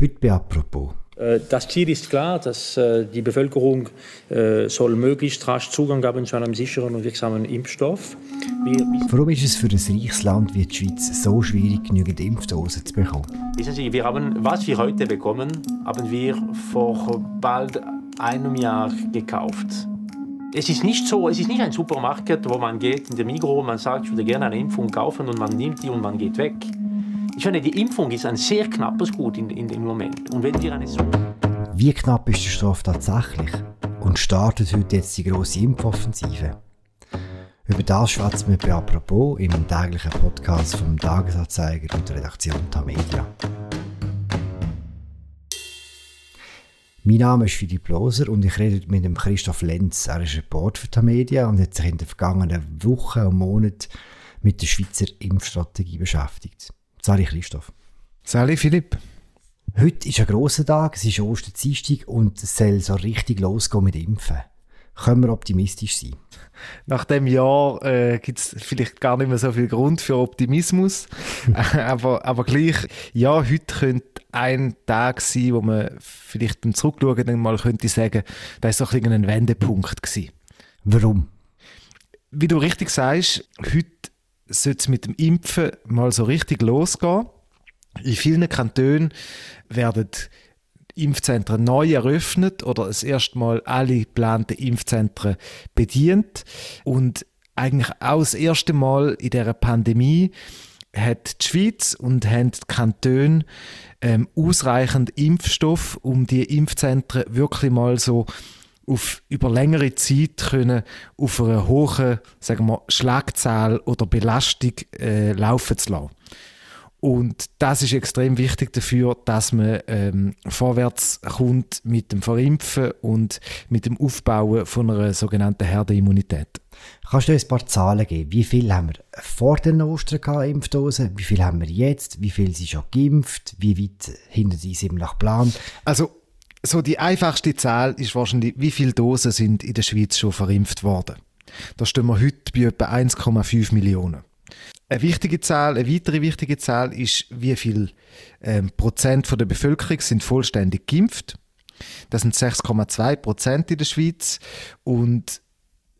Heute «Apropos». Äh, das Ziel ist klar, dass äh, die Bevölkerung äh, soll möglichst rasch Zugang haben zu einem sicheren und wirksamen Impfstoff. Warum ist es für ein reiches Land wie die Schweiz so schwierig, genügend Impfdosen zu bekommen? Wissen Sie, wir haben, was wir heute bekommen, haben wir vor bald einem Jahr gekauft. Es ist nicht so, es ist nicht ein Supermarkt, wo man geht in der Migros, man sagt, ich würde gerne eine Impfung kaufen und man nimmt die und man geht weg. Ich finde, die Impfung ist ein sehr knappes Gut in, in, im Moment. Und wenn wir eine so Wie knapp ist der Stoff tatsächlich? Und startet heute jetzt die grosse Impfoffensive? Über das schwätzen wir bei «Apropos» im täglichen Podcast vom Tagesanzeiger und der Redaktion Tamedia. Mein Name ist Philipp Loser und ich rede mit dem Christoph Lenz. Er ist Report für Tamedia und hat sich in den vergangenen Wochen und Monaten mit der Schweizer Impfstrategie beschäftigt. Sali Christoph. Sali Philipp. Heute ist ein grosser Tag, es ist Osterdienstag und es soll so richtig losgehen mit Impfen. Können wir optimistisch sein? Nach dem Jahr äh, gibt es vielleicht gar nicht mehr so viel Grund für Optimismus. aber, aber gleich, ja, heute könnte ein Tag sein, wo man vielleicht beim Zurückschauen mal könnte sagen, da ist so ein, ein Wendepunkt gewesen. Warum? Wie du richtig sagst, heute sollte es mit dem Impfen mal so richtig losgehen. In vielen Kantonen werden Impfzentren neu eröffnet oder das erste Mal alle geplanten Impfzentren bedient. Und eigentlich auch das erste Mal in dieser Pandemie hat die Schweiz und haben die Kantone ähm, ausreichend Impfstoff, um die Impfzentren wirklich mal so auf, über längere Zeit können auf einer hohen sagen wir, Schlagzahl oder Belastung äh, laufen zu lassen. Und das ist extrem wichtig dafür, dass man ähm, vorwärts kommt mit dem Verimpfen und mit dem Aufbauen von einer sogenannten Herdenimmunität. Kannst du uns ein paar Zahlen geben? Wie viel haben wir vor den Ostern gehabt, Impfdosen? Wie viel haben wir jetzt? Wie viel sind schon geimpft? Wie weit hinter sie sind nach Plan? Also so die einfachste Zahl ist wahrscheinlich, wie viele Dosen sind in der Schweiz schon verimpft worden. Da stehen wir heute bei etwa 1,5 Millionen. Eine wichtige Zahl, eine weitere wichtige Zahl ist, wie viel ähm, Prozent von der Bevölkerung sind vollständig geimpft. Das sind 6,2 Prozent in der Schweiz und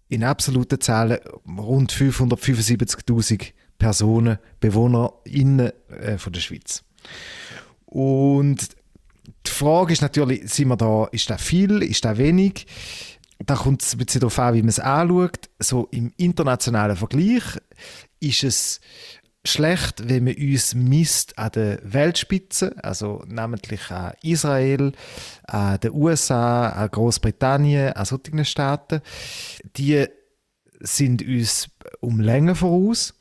in absoluten Zahlen rund 575.000 Personen, BewohnerInnen äh, von der Schweiz. Und die Frage ist natürlich, sind wir da, ist das viel, ist das wenig? Da kommt es ein bisschen darauf an, wie man es anschaut. So im internationalen Vergleich ist es schlecht, wenn man uns misst an der Weltspitze, also namentlich an Israel, an den USA, an Großbritannien, an solchen Staaten. Die sind uns um Länge voraus.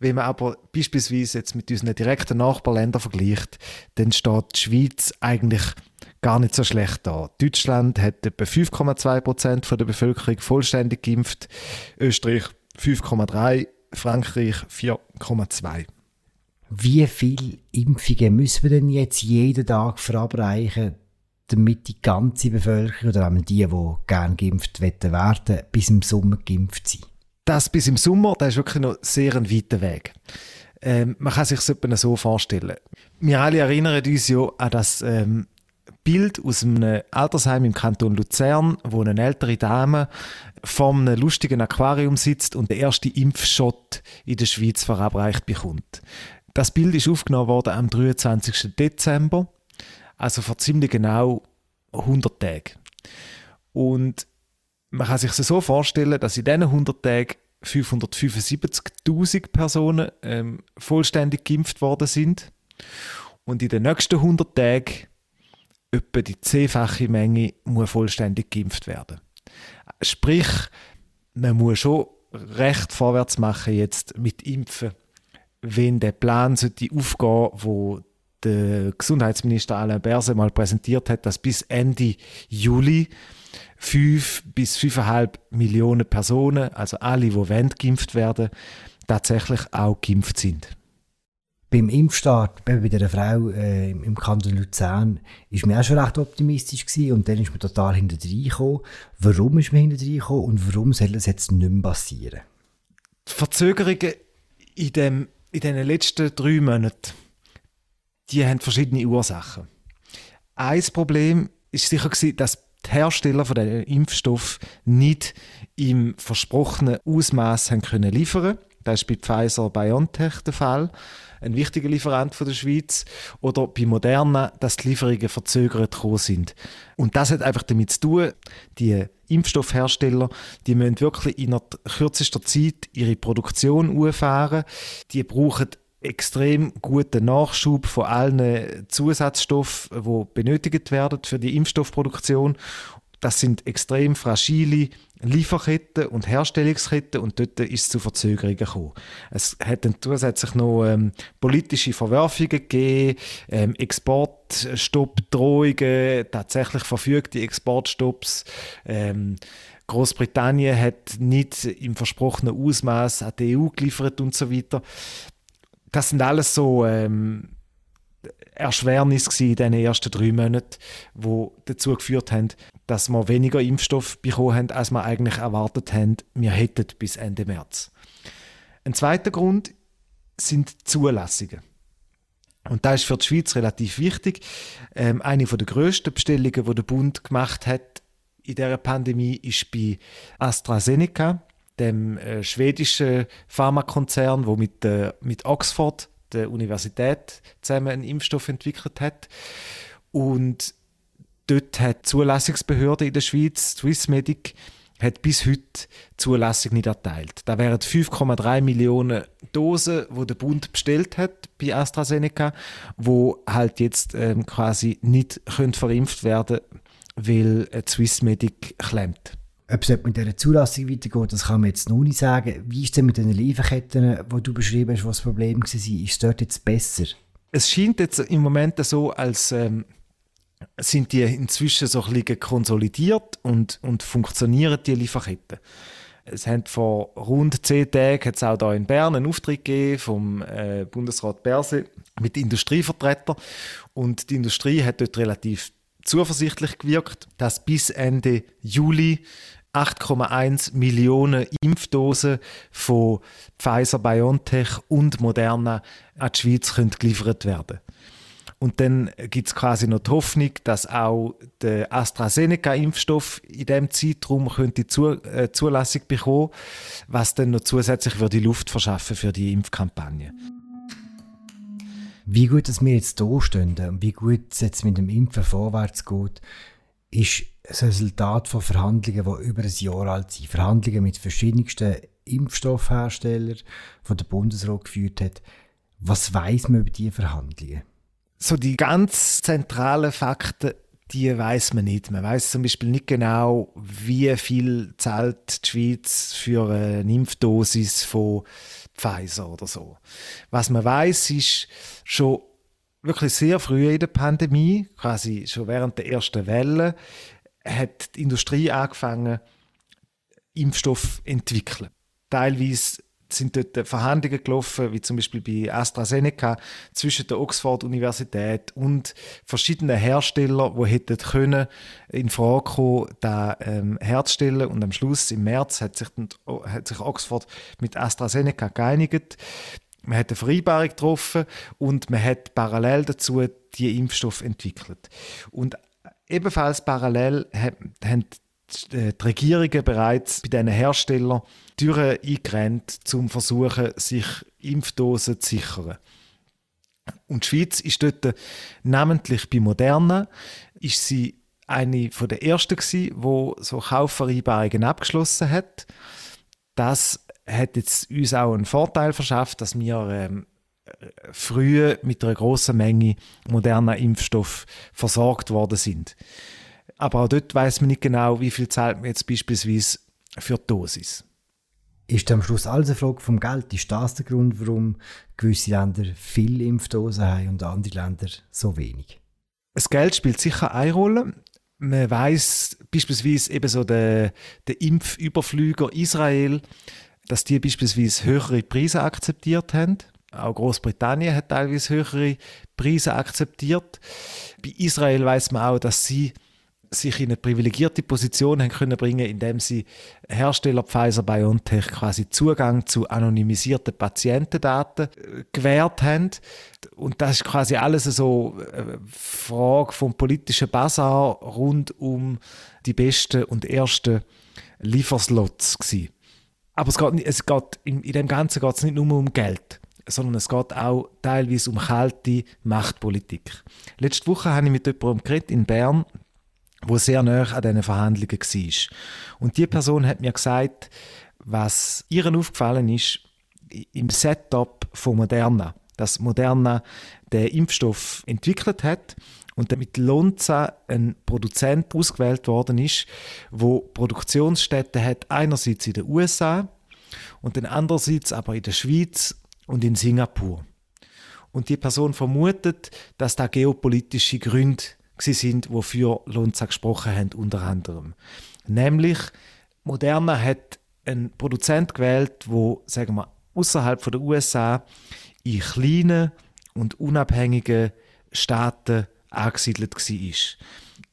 Wenn man aber beispielsweise jetzt mit unseren direkten Nachbarländern vergleicht, dann steht die Schweiz eigentlich gar nicht so schlecht da. Deutschland hat etwa 5,2 Prozent der Bevölkerung vollständig geimpft, Österreich 5,3, Frankreich 4,2. Wie viele Impfungen müssen wir denn jetzt jeden Tag verabreichen, damit die ganze Bevölkerung oder die, die gerne geimpft werden, bis im Sommer geimpft sind? Das bis im Sommer, das ist wirklich noch sehr ein weiter Weg. Ähm, man kann sich es so vorstellen. Wir alle erinnern uns ja an das ähm, Bild aus einem Altersheim im Kanton Luzern, wo eine ältere Dame vor einem lustigen Aquarium sitzt und den ersten Impfshot in der Schweiz verabreicht bekommt. Das Bild ist aufgenommen worden am 23. Dezember, also vor ziemlich genau 100 Tagen. Und man kann sich so vorstellen, dass in diesen 100 Tagen 575.000 Personen ähm, vollständig geimpft worden sind und in den nächsten 100 Tagen etwa die zehnfache Menge muss vollständig geimpft werden. Sprich, man muss schon recht vorwärts machen jetzt mit Impfen, wenn der Plan sollte aufgehen, wo der Gesundheitsminister Alain Berset mal präsentiert hat, dass bis Ende Juli 5 bis 5,5 Millionen Personen, also alle, die wollen, geimpft werden, tatsächlich auch geimpft sind. Beim Impfstart bei der Frau äh, im Kanton Luzern ist mir auch schon recht optimistisch gewesen und dann ist man total hinter gekommen. Warum ist man hinter gekommen und warum soll das jetzt nicht mehr passieren? Die Verzögerungen in, dem, in den letzten drei Monaten, die haben verschiedene Ursachen. Ein Problem ist sicher gewesen, dass die Hersteller von den Impfstoff nicht im versprochenen Ausmaß haben können liefern. Das ist bei Pfizer BioNTech der Fall, ein wichtiger Lieferant von der Schweiz. Oder bei Moderna, dass die Lieferungen verzögert sind. Und das hat einfach damit zu tun, die Impfstoffhersteller, die müssen wirklich in kürzester Zeit ihre Produktion auffahren. Die brauchen extrem guten Nachschub von allen Zusatzstoffen, die benötigt werden für die Impfstoffproduktion. Das sind extrem fragile Lieferketten und Herstellungsketten und dort ist es zu Verzögerungen gekommen. Es hat dann zusätzlich noch ähm, politische Verwerfungen gegeben, ähm, Exportstoppdrohungen, tatsächlich verfügte Exportstopps. Ähm, Großbritannien hat nicht im versprochenen Ausmaß an die EU geliefert und so weiter das sind alles so ähm, Erschwernisse in den ersten drei Monaten, die dazu geführt haben, dass wir weniger Impfstoff bekommen haben, als wir eigentlich erwartet haben, wir hätten bis Ende März. Ein zweiter Grund sind Zulassungen. Und das ist für die Schweiz relativ wichtig. Ähm, eine der grössten Bestellungen, die der Bund gemacht hat in dieser Pandemie, ist bei AstraZeneca dem äh, schwedischen Pharmakonzern, wo mit, äh, mit Oxford, der Universität, zusammen einen Impfstoff entwickelt hat. Und dort hat die Zulassungsbehörde in der Schweiz, Swissmedic, hat bis heute Zulassung nicht erteilt. Da wären 5,3 Millionen Dosen, wo der Bund bestellt hat bei AstraZeneca, wo halt jetzt ähm, quasi nicht können verimpft werden, weil äh, Swissmedic klemmt. Ob es mit dieser Zulassung weitergeht, das kann man jetzt noch nicht sagen. Wie ist es denn mit den Lieferketten, die du beschrieben hast, was das Problem war? Ist es dort jetzt besser? Es scheint jetzt im Moment so, als ähm, sind die inzwischen so ein bisschen konsolidiert und, und funktionieren die Lieferketten. Es hat vor rund zehn Tagen hat's auch hier in Bern einen Auftritt gegeben vom äh, Bundesrat Berse mit Industrievertretern und die Industrie hat dort relativ zuversichtlich gewirkt, dass bis Ende Juli 8,1 Millionen Impfdosen von Pfizer, BioNTech und Moderna an die Schweiz können geliefert werden und dann gibt es quasi noch die Hoffnung, dass auch der AstraZeneca-Impfstoff in diesem Zeitraum könnte Zu äh, Zulassung bekommen, was dann noch zusätzlich würde die Luft verschaffen für die Impfkampagne. Wie gut dass wir jetzt hier stehen und wie gut es jetzt mit dem Impfen vorwärts geht, ist das Resultat von Verhandlungen, die über ein Jahr alt sind. Verhandlungen mit verschiedensten Impfstoffherstellern, die der Bundesrat geführt hat. Was weiß man über diese Verhandlungen? So die ganz zentralen Fakten, die weiß man nicht. Man weiß zum Beispiel nicht genau, wie viel zahlt die Schweiz für eine Impfdosis von Pfizer oder so. Was man weiß, ist schon wirklich sehr früh in der Pandemie, quasi schon während der ersten Welle, hat die Industrie angefangen, Impfstoff entwickeln. Teilweise sind dort Verhandlungen gelaufen, wie zum Beispiel bei AstraZeneca zwischen der Oxford-Universität und verschiedenen Herstellern, die hätten können in Frage kommen, da ähm, herzustellen. Und am Schluss im März hat sich, hat sich Oxford mit AstraZeneca geeinigt. Man hat eine Vereinbarung getroffen und man hat parallel dazu die Impfstoff entwickelt. Und Ebenfalls parallel haben die Regierungen bereits bei diesen Herstellern Türen eingerannt, um versuchen, sich Impfdosen zu sichern. Und die Schweiz ist dort, namentlich bei Moderna, ist sie eine der ersten wo so Kaufvereinbarungen abgeschlossen hat. Das hat jetzt uns auch einen Vorteil verschafft, dass wir ähm, früh mit einer großen Menge moderner Impfstoff versorgt worden sind. Aber auch dort weiß man nicht genau, wie viel zahlt man jetzt beispielsweise für die Dosis. Ist am Schluss alles eine Frage vom Geld? Ist das der Grund, warum gewisse Länder viele Impfdosen haben und andere Länder so wenig? Das Geld spielt sicher eine Rolle. Man weiß beispielsweise eben so der, der Impfüberflüger Israel, dass die beispielsweise höhere Preise akzeptiert haben auch Großbritannien hat teilweise höhere Preise akzeptiert. Bei Israel weiß man auch, dass sie sich in eine privilegierte Position haben können bringen, indem sie Hersteller Pfizer BioNTech quasi Zugang zu anonymisierten Patientendaten äh, gewährt haben. Und das ist quasi alles so eine äh, Frage vom politischen Bazar rund um die besten und ersten Lieferslots gewesen. Aber es geht, es geht in, in dem Ganzen geht es nicht nur um Geld sondern es geht auch teilweise um kalte Machtpolitik. Letzte Woche habe ich mit jemandem geredet in Bern, wo sehr nah an diesen Verhandlungen war. Und die Person hat mir gesagt, was ihr aufgefallen ist im Setup von Moderna, dass Moderna den Impfstoff entwickelt hat und mit Lonza ein Produzent ausgewählt worden ist, wo Produktionsstätten hat einerseits in den USA und dann andererseits aber in der Schweiz und in Singapur. Und die Person vermutet, dass da geopolitische Gründe sind, wofür Lonza gesprochen haben, unter anderem. Nämlich, Moderna hat einen Produzent gewählt, wo sagen wir außerhalb der USA in kleinen und unabhängigen Staaten angesiedelt war.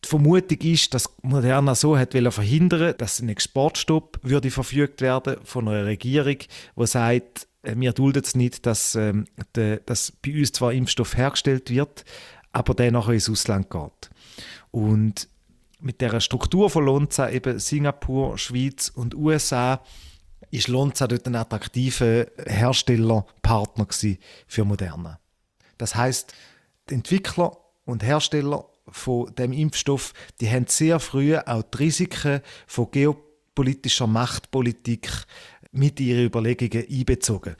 Die Vermutung ist, dass Moderna so hat verhindern dass ein Exportstopp würde verfügt werden von einer Regierung, die sagt, wir dulden es nicht, dass, ähm, de, dass bei uns zwar Impfstoff hergestellt wird, aber der nachher ins Ausland geht. Und mit der Struktur von Lonza, eben Singapur, Schweiz und USA, ist Lonza dort ein attraktiver Herstellerpartner für Moderna. Das heißt, die Entwickler und Hersteller von dem Impfstoff, die haben sehr früh auch die Risiken von geopolitischer Machtpolitik mit ihren Überlegungen einbezogen.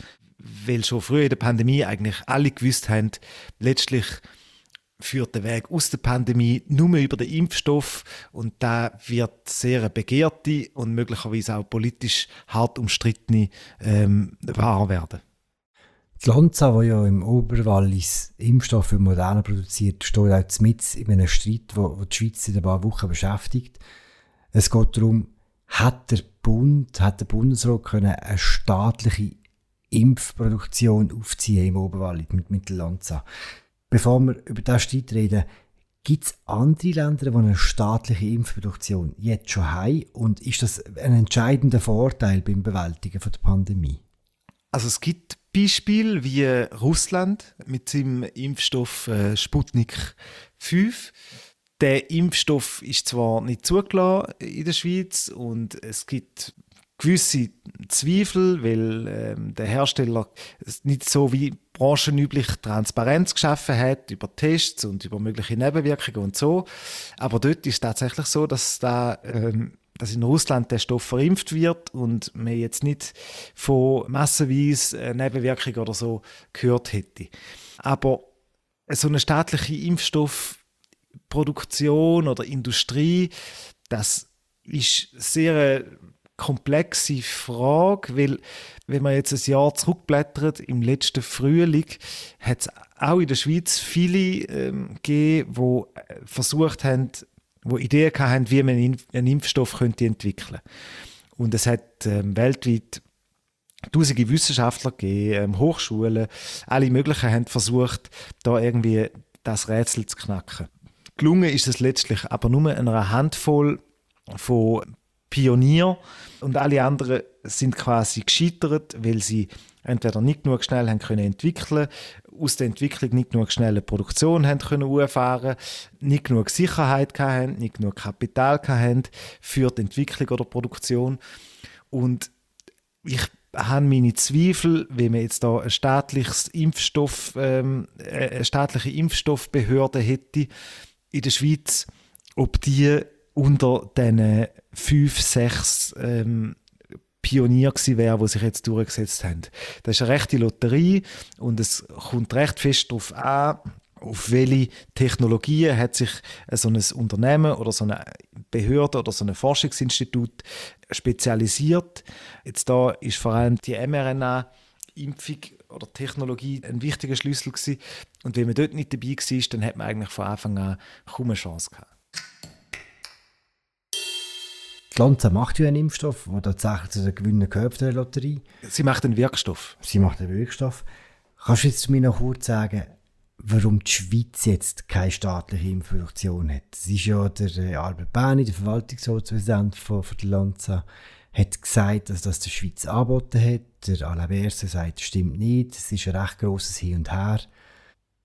Weil schon früh in der Pandemie eigentlich alle gewusst haben, letztlich führt der Weg aus der Pandemie nur über den Impfstoff und da wird sehr eine begehrte und möglicherweise auch politisch hart umstrittene ähm, wahr werden. Die Lonza, die ja im Oberwallis Impfstoff für Moderne produziert, steht auch mit in einem Streit, wo die Schweiz in ein paar Wochen beschäftigt. Es geht darum, hat der Bund, hat der Bundesrat können eine staatliche Impfproduktion aufziehen im Oberwallis mit, mit der Lonza. Bevor wir über das Streit reden, gibt es andere Länder, die eine staatliche Impfproduktion jetzt schon haben? Und ist das ein entscheidender Vorteil beim Bewältigen von der Pandemie? Also es gibt Beispiele wie Russland mit seinem Impfstoff äh, Sputnik 5. Der Impfstoff ist zwar nicht zugelassen in der Schweiz und es gibt gewisse Zweifel, weil ähm, der Hersteller nicht so wie branchenüblich Transparenz geschaffen hat über Tests und über mögliche Nebenwirkungen und so. Aber dort ist es tatsächlich so, dass da ähm, dass in Russland der Stoff verimpft wird und man jetzt nicht von massenweise äh, Nebenwirkungen oder so gehört hätte. Aber so eine staatliche Impfstoffproduktion oder Industrie, das ist sehr komplexe Frage, weil wenn man jetzt ein Jahr zurückblättert, im letzten Frühling hat es auch in der Schweiz viele ähm, gegeben, die äh, versucht haben, die Ideen hatten, wie man einen Impfstoff könnte entwickeln könnte. Und es hat ähm, weltweit tausende Wissenschaftler gegeben, ähm, Hochschulen, alle möglichen haben versucht, da irgendwie das Rätsel zu knacken. Gelungen ist es letztlich aber nur einer Handvoll von Pionier. Und alle anderen sind quasi gescheitert, weil sie entweder nicht genug schnell haben können entwickeln, aus der Entwicklung nicht genug schnelle Produktion haben können auffahren, nicht genug Sicherheit hatten, nicht genug Kapital hatten für die Entwicklung oder Produktion. Und ich habe meine Zweifel, wie man jetzt da ein staatliches Impfstoff, ähm, eine staatliche Impfstoffbehörde hätte in der Schweiz, ob die unter diesen fünf, sechs ähm, Pionier gewesen wäre, die sich jetzt durchgesetzt haben. Das ist eine rechte Lotterie und es kommt recht fest darauf an, auf welche Technologien hat sich so ein Unternehmen oder so eine Behörde oder so ein Forschungsinstitut spezialisiert. Jetzt da ist vor allem die mRNA-Impfung oder Technologie ein wichtiger Schlüssel gewesen. Und wenn man dort nicht dabei war, dann hat man eigentlich von Anfang an kaum eine Chance gehabt. Die Lonza macht ja einen Impfstoff, der tatsächlich zu den Gewinnen gehört der Lotterie. Sie macht einen Wirkstoff. Sie macht einen Wirkstoff. Kannst du jetzt zu mir noch kurz sagen, warum die Schweiz jetzt keine staatliche Impfproduktion hat. Es ist ja der äh, Albert Berni, der Verwaltungsratspräsident von, von der Lanza, hat gesagt, dass das der Schweiz angeboten hat. Der Alain Berset sagt, das stimmt nicht. Es ist ein recht grosses Hin und Her.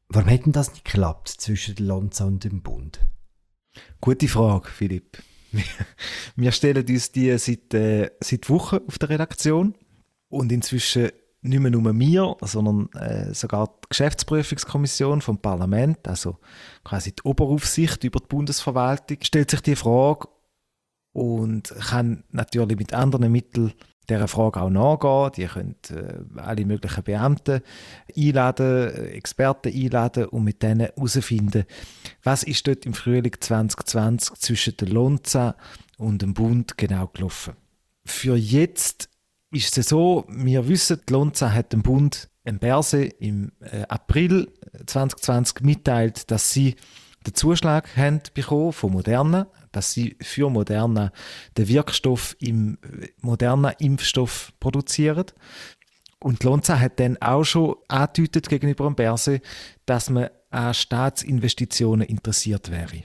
Warum denn das nicht geklappt zwischen der Lanza und dem Bund? Gute Frage, Philipp. Wir stellen uns die seit, äh, seit Wochen auf der Redaktion und inzwischen nicht mehr nur wir, sondern äh, sogar die Geschäftsprüfungskommission vom Parlament, also quasi die Oberaufsicht über die Bundesverwaltung, stellt sich die Frage und kann natürlich mit anderen Mitteln dieser Frage auch nachgehen. Die können äh, alle möglichen Beamten einladen, Experten einladen und mit denen herausfinden, was ist dort im Frühling 2020 zwischen der Lonza und dem Bund genau gelaufen. Für jetzt ist es so, wir wissen, die Lonza hat dem Bund im Berse im äh, April 2020 mitteilt, dass sie den Zuschlag haben bekommen von Moderna, dass sie für Moderna den Wirkstoff im modernen Impfstoff produzieren. Und Lonza hat dann auch schon angedeutet gegenüber dem Berse, dass man an Staatsinvestitionen interessiert wäre.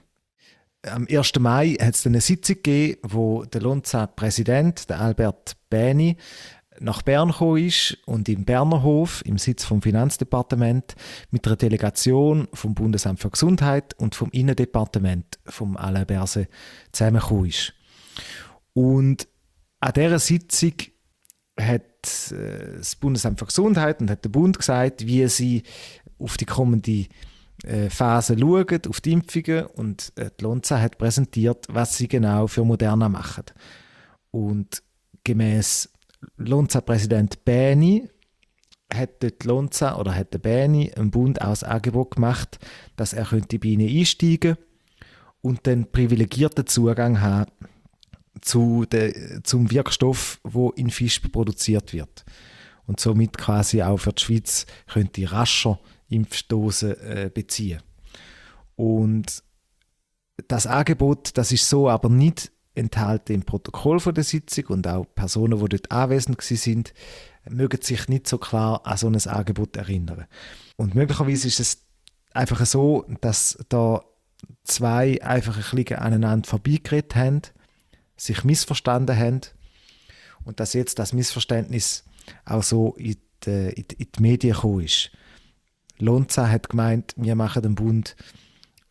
Am 1. Mai hat es eine Sitzung gegeben, wo der Lonza-Präsident, der Albert Bäni, nach Bern gekommen ist und im Berner Hof, im Sitz vom Finanzdepartement, mit einer Delegation vom Bundesamt für Gesundheit und vom Innendepartement vom Alain Berse zusammengekommen ist. Und an dieser Sitzung hat äh, das Bundesamt für Gesundheit und hat der Bund gesagt, wie sie auf die kommende äh, Phase schauen, auf die Impfungen und äh, die Lonza hat präsentiert, was sie genau für Moderna machen. Und gemäß Lonza-Präsident Bäni hat dort Lonza oder hat der Bäni im Bund auch das Angebot gemacht, dass er könnte bei ihnen einsteigen und den privilegierten Zugang haben zu de, zum Wirkstoff, wo in Fisch produziert wird und somit quasi auch für die Schweiz könnte rascher Impfdosen äh, beziehen. Und das Angebot, das ist so aber nicht enthalten im Protokoll von der Sitzung und auch Personen, die dort anwesend sind, mögen sich nicht so klar an so ein Angebot erinnern. Und möglicherweise ist es einfach so, dass da zwei einfach ein bisschen aneinander vorbeigeredet haben, sich missverstanden haben und dass jetzt das Missverständnis auch so in die, in die Medien gekommen ist. Lonza hat gemeint, wir machen dem Bund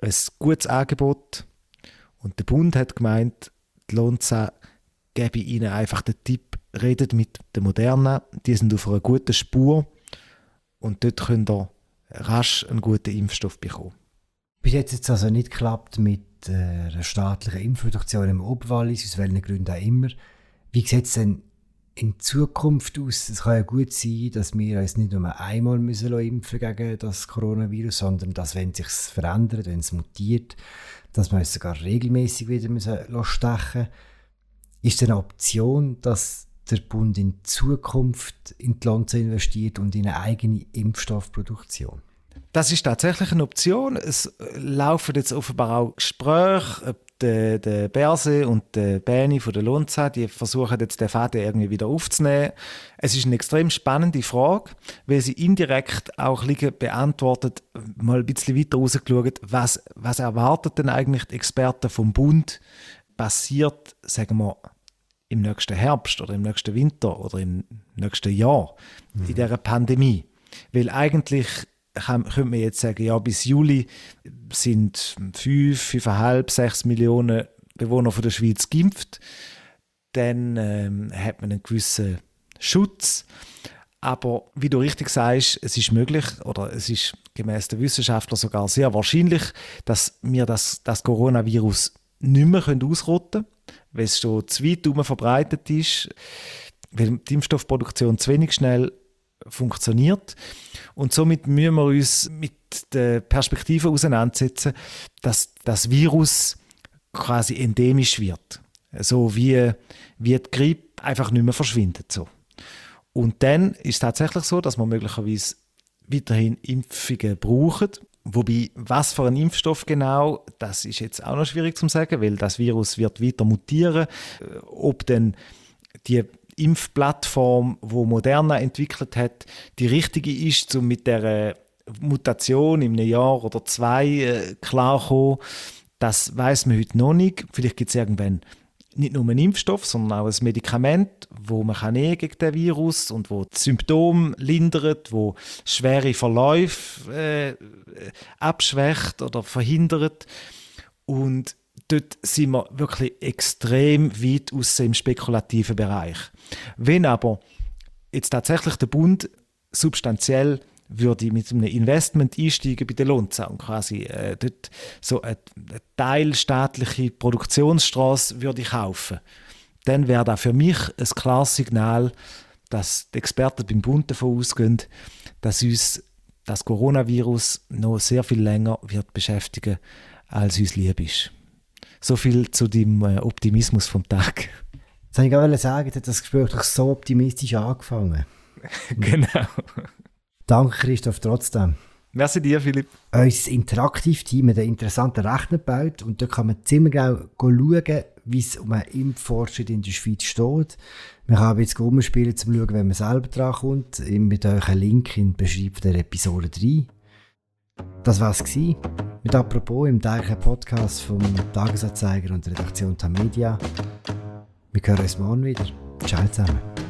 ein gutes Angebot und der Bund hat gemeint, die Lonza gebe ihnen einfach den Tipp, redet mit den Modernen, die sind auf einer guten Spur und dort könnt ihr rasch einen guten Impfstoff bekommen. Bis jetzt hat es also nicht geklappt mit äh, einer staatlichen Impfproduktion im Oberwallis, aus welchen Gründen auch immer. Wie sieht es denn in Zukunft aus? Es kann ja gut sein, dass wir uns nicht nur einmal müssen impfen gegen das Coronavirus, sondern dass, wenn es sich verändert, wenn es mutiert, dass wir uns sogar regelmäßig wieder müssen stechen. Ist es eine Option, dass der Bund in Zukunft in die Lanze investiert und in eine eigene Impfstoffproduktion? Das ist tatsächlich eine Option. Es laufen jetzt offenbar auch Gespräche, der, der Berse und der Bäni von der Lonza, die versuchen jetzt den Faden irgendwie wieder aufzunehmen. Es ist eine extrem spannende Frage, weil sie indirekt auch beantwortet, mal ein bisschen weiter rausgeschaut, was, was erwartet denn eigentlich die Experten vom Bund passiert, sagen wir, im nächsten Herbst oder im nächsten Winter oder im nächsten Jahr mhm. in dieser Pandemie. Weil eigentlich könnte man jetzt sagen, ja, bis Juli sind 5, 5,5, 6 Millionen Bewohner von der Schweiz geimpft. Dann ähm, hat man einen gewissen Schutz. Aber wie du richtig sagst, es ist möglich oder es ist gemäß der Wissenschaftler sogar sehr wahrscheinlich, dass wir das, das Coronavirus nicht mehr ausrotten können, weil es schon zu weit verbreitet ist, weil die Impfstoffproduktion zu wenig schnell funktioniert. Und somit müssen wir uns mit der Perspektive auseinandersetzen, dass das Virus quasi endemisch wird. So wie, wie die Grippe einfach nicht mehr verschwindet. So. Und dann ist es tatsächlich so, dass man möglicherweise weiterhin Impfungen brauchen. Wobei, was für ein Impfstoff genau, das ist jetzt auch noch schwierig zu sagen, weil das Virus wird weiter mutieren. Ob denn die Impfplattform, wo Moderna entwickelt hat, die richtige ist, um mit der Mutation in einem Jahr oder zwei äh, klarkommen. Das weiß man heute noch nicht. Vielleicht gibt es irgendwann nicht nur einen Impfstoff, sondern auch ein Medikament, wo man kann gegen den Virus und wo die Symptome lindert, wo schwere Verläufe äh, abschwächt oder verhindert. Und dort sind wir wirklich extrem weit aus im spekulativen Bereich. Wenn aber jetzt tatsächlich der Bund substanziell würde mit einem Investment einsteigen bei der Lohnzaun quasi äh, dort so eine, eine teilstaatliche Produktionsstraße würde ich kaufen dann wäre das für mich ein klares Signal, dass die Experten beim Bund davon ausgehen, dass uns das Coronavirus noch sehr viel länger wird beschäftigen, als uns lieb ist. So viel zu dem äh, Optimismus vom Tag. Das wollte ich gerade sagen, hat das Gespräch doch so optimistisch angefangen. genau. Danke, Christoph, trotzdem. Merci dir, Philipp. Unser Interaktiv-Team hat einen interessanten Rechner gebaut und da kann man ziemlich genau schauen, wie es um einen Impffortschritt in der Schweiz steht. Wir haben jetzt rumspielen, um zu schauen, wenn man selber dran kommt. Mit euch einen Link in der Beschreibung der Episode 3. Das war es mit «Apropos» im täglichen Podcast vom Tagesanzeiger und der Redaktion Tamedia. Wir hören uns morgen wieder. Ciao zusammen.